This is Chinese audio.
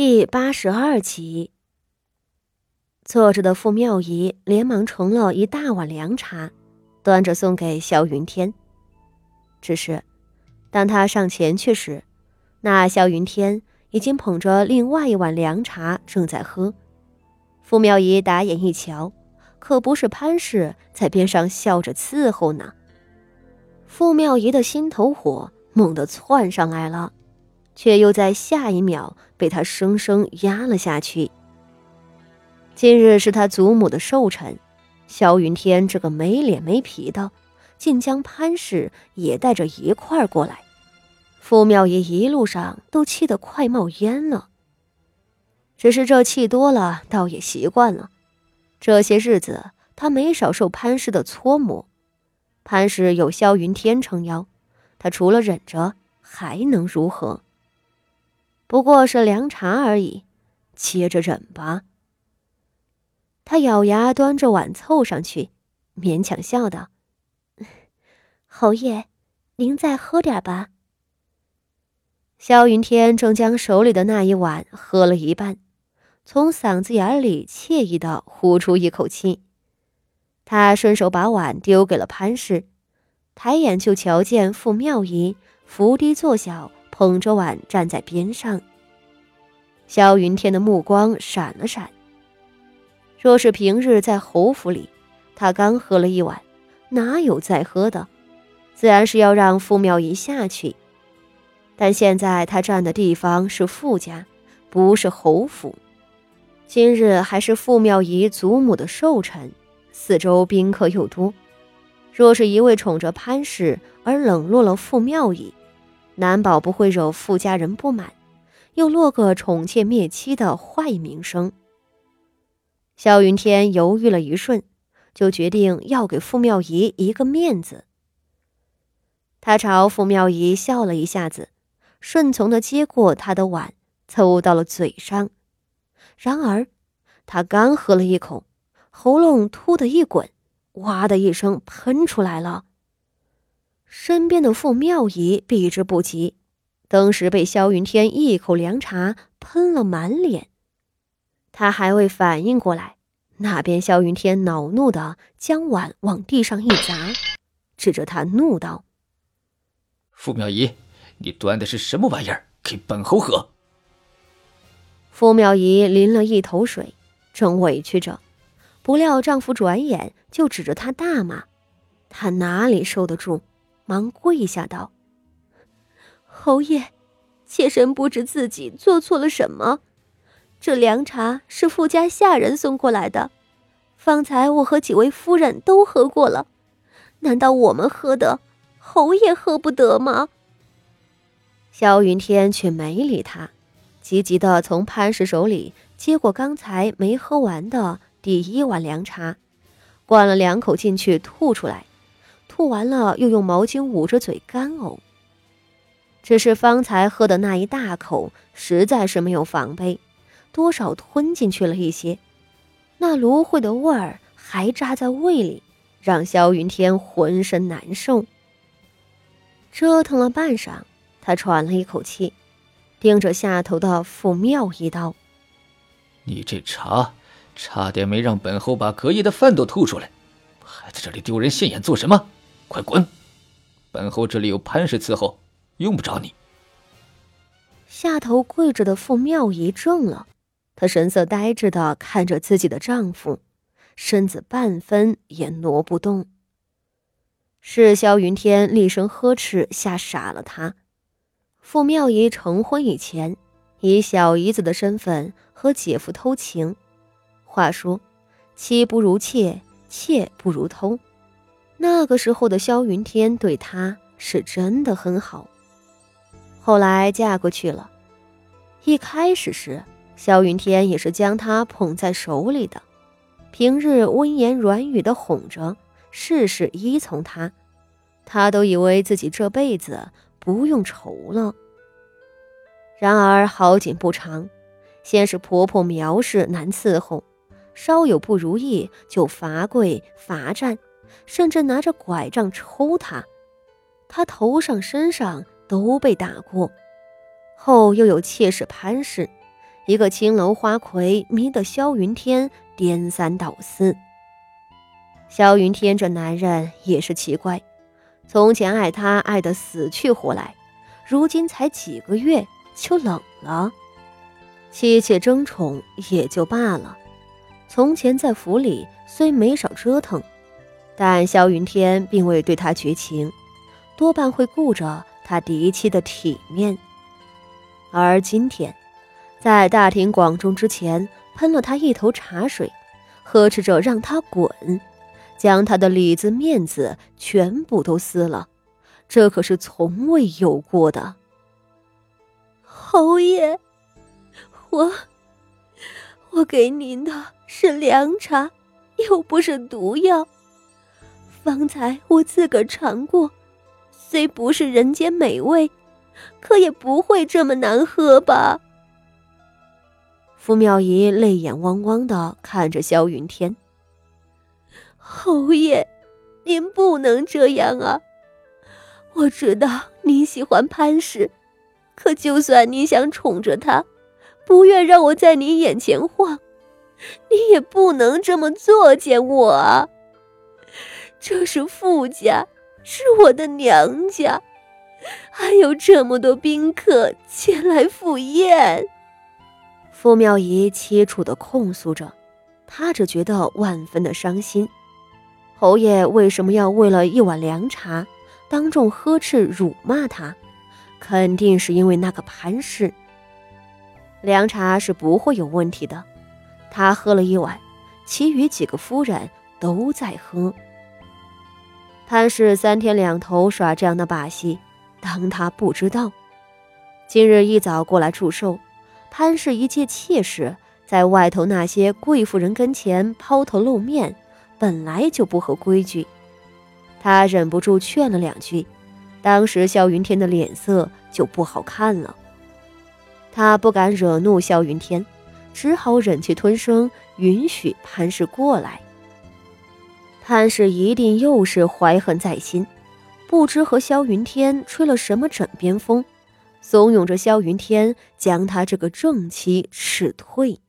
第八十二集，坐着的傅妙仪连忙盛了一大碗凉茶，端着送给萧云天。只是，当他上前去时，那萧云天已经捧着另外一碗凉茶正在喝。傅妙仪打眼一瞧，可不是潘氏在边上笑着伺候呢。傅妙仪的心头火猛地窜上来了。却又在下一秒被他生生压了下去。今日是他祖母的寿辰，萧云天这个没脸没皮的，竟将潘氏也带着一块儿过来。傅妙仪一路上都气得快冒烟了。只是这气多了，倒也习惯了。这些日子他没少受潘氏的搓磨。潘氏有萧云天撑腰，他除了忍着，还能如何？不过是凉茶而已，接着忍吧。他咬牙端着碗凑上去，勉强笑道：“ 侯爷，您再喝点吧。”萧云天正将手里的那一碗喝了一半，从嗓子眼里惬意的呼出一口气。他顺手把碗丢给了潘氏，抬眼就瞧见傅妙仪伏低坐小。捧着碗站在边上，萧云天的目光闪了闪。若是平日在侯府里，他刚喝了一碗，哪有再喝的？自然是要让傅妙仪下去。但现在他站的地方是傅家，不是侯府。今日还是傅妙仪祖母的寿辰，四周宾客又多，若是一味宠着潘氏而冷落了傅妙仪。难保不会惹傅家人不满，又落个宠妾灭妻的坏名声。萧云天犹豫了一瞬，就决定要给傅妙仪一个面子。他朝傅妙仪笑了一下子，顺从的接过他的碗，凑到了嘴上。然而，他刚喝了一口，喉咙突的一滚，哇的一声喷出来了。身边的傅妙仪避之不及，当时被萧云天一口凉茶喷了满脸。他还未反应过来，那边萧云天恼怒的将碗往地上一砸，指着他怒道：“傅妙仪，你端的是什么玩意儿？给本侯喝！”傅妙仪淋了一头水，正委屈着，不料丈夫转眼就指着她大骂，她哪里受得住？忙跪下道：“侯爷，妾身不知自己做错了什么。这凉茶是傅家下人送过来的，方才我和几位夫人都喝过了。难道我们喝的，侯爷喝不得吗？”萧云天却没理他，急急的从潘氏手里接过刚才没喝完的第一碗凉茶，灌了两口进去，吐出来。吐完了，又用毛巾捂着嘴干呕。只是方才喝的那一大口，实在是没有防备，多少吞进去了一些，那芦荟的味儿还扎在胃里，让萧云天浑身难受。折腾了半晌，他喘了一口气，盯着下头的傅妙一刀：“你这茶，差点没让本侯把隔夜的饭都吐出来，还在这里丢人现眼做什么？”快滚！本侯这里有潘氏伺候，用不着你。下头跪着的傅妙仪怔了，她神色呆滞的看着自己的丈夫，身子半分也挪不动。是萧云天厉声呵斥，吓傻了他。傅妙仪成婚以前，以小姨子的身份和姐夫偷情。话说，妻不如妾，妾不如偷。那个时候的萧云天对她是真的很好。后来嫁过去了，一开始时萧云天也是将她捧在手里的，平日温言软语的哄着，事事依从她，她都以为自己这辈子不用愁了。然而好景不长，先是婆婆苗氏难伺候，稍有不如意就罚跪罚站。甚至拿着拐杖抽他，他头上、身上都被打过。后又有妾室潘氏，一个青楼花魁迷得萧云天颠三倒四。萧云天这男人也是奇怪，从前爱他爱得死去活来，如今才几个月就冷了。妻妾争宠也就罢了，从前在府里虽没少折腾，但萧云天并未对他绝情，多半会顾着他嫡妻的体面。而今天。在大庭广众之前喷了他一头茶水，呵斥着让他滚，将他的里子面子全部都撕了，这可是从未有过的。侯爷，我我给您的是凉茶，又不是毒药。方才我自个儿尝过，虽不是人间美味，可也不会这么难喝吧？傅妙仪泪眼汪汪的看着萧云天。侯爷，您不能这样啊！我知道您喜欢潘氏，可就算您想宠着他，不愿让我在您眼前晃，你也不能这么作践我啊！这是傅家，是我的娘家，还有这么多宾客前来赴宴。傅妙仪凄楚的控诉着，她只觉得万分的伤心。侯爷为什么要为了一碗凉茶，当众呵斥辱骂他？肯定是因为那个潘氏。凉茶是不会有问题的，他喝了一碗，其余几个夫人都在喝。潘氏三天两头耍这样的把戏，当他不知道。今日一早过来祝寿。潘氏一介妾室，在外头那些贵妇人跟前抛头露面，本来就不合规矩。他忍不住劝了两句，当时萧云天的脸色就不好看了。他不敢惹怒萧云天，只好忍气吞声，允许潘氏过来。潘氏一定又是怀恨在心，不知和萧云天吹了什么枕边风。怂恿着萧云天将他这个正妻斥退。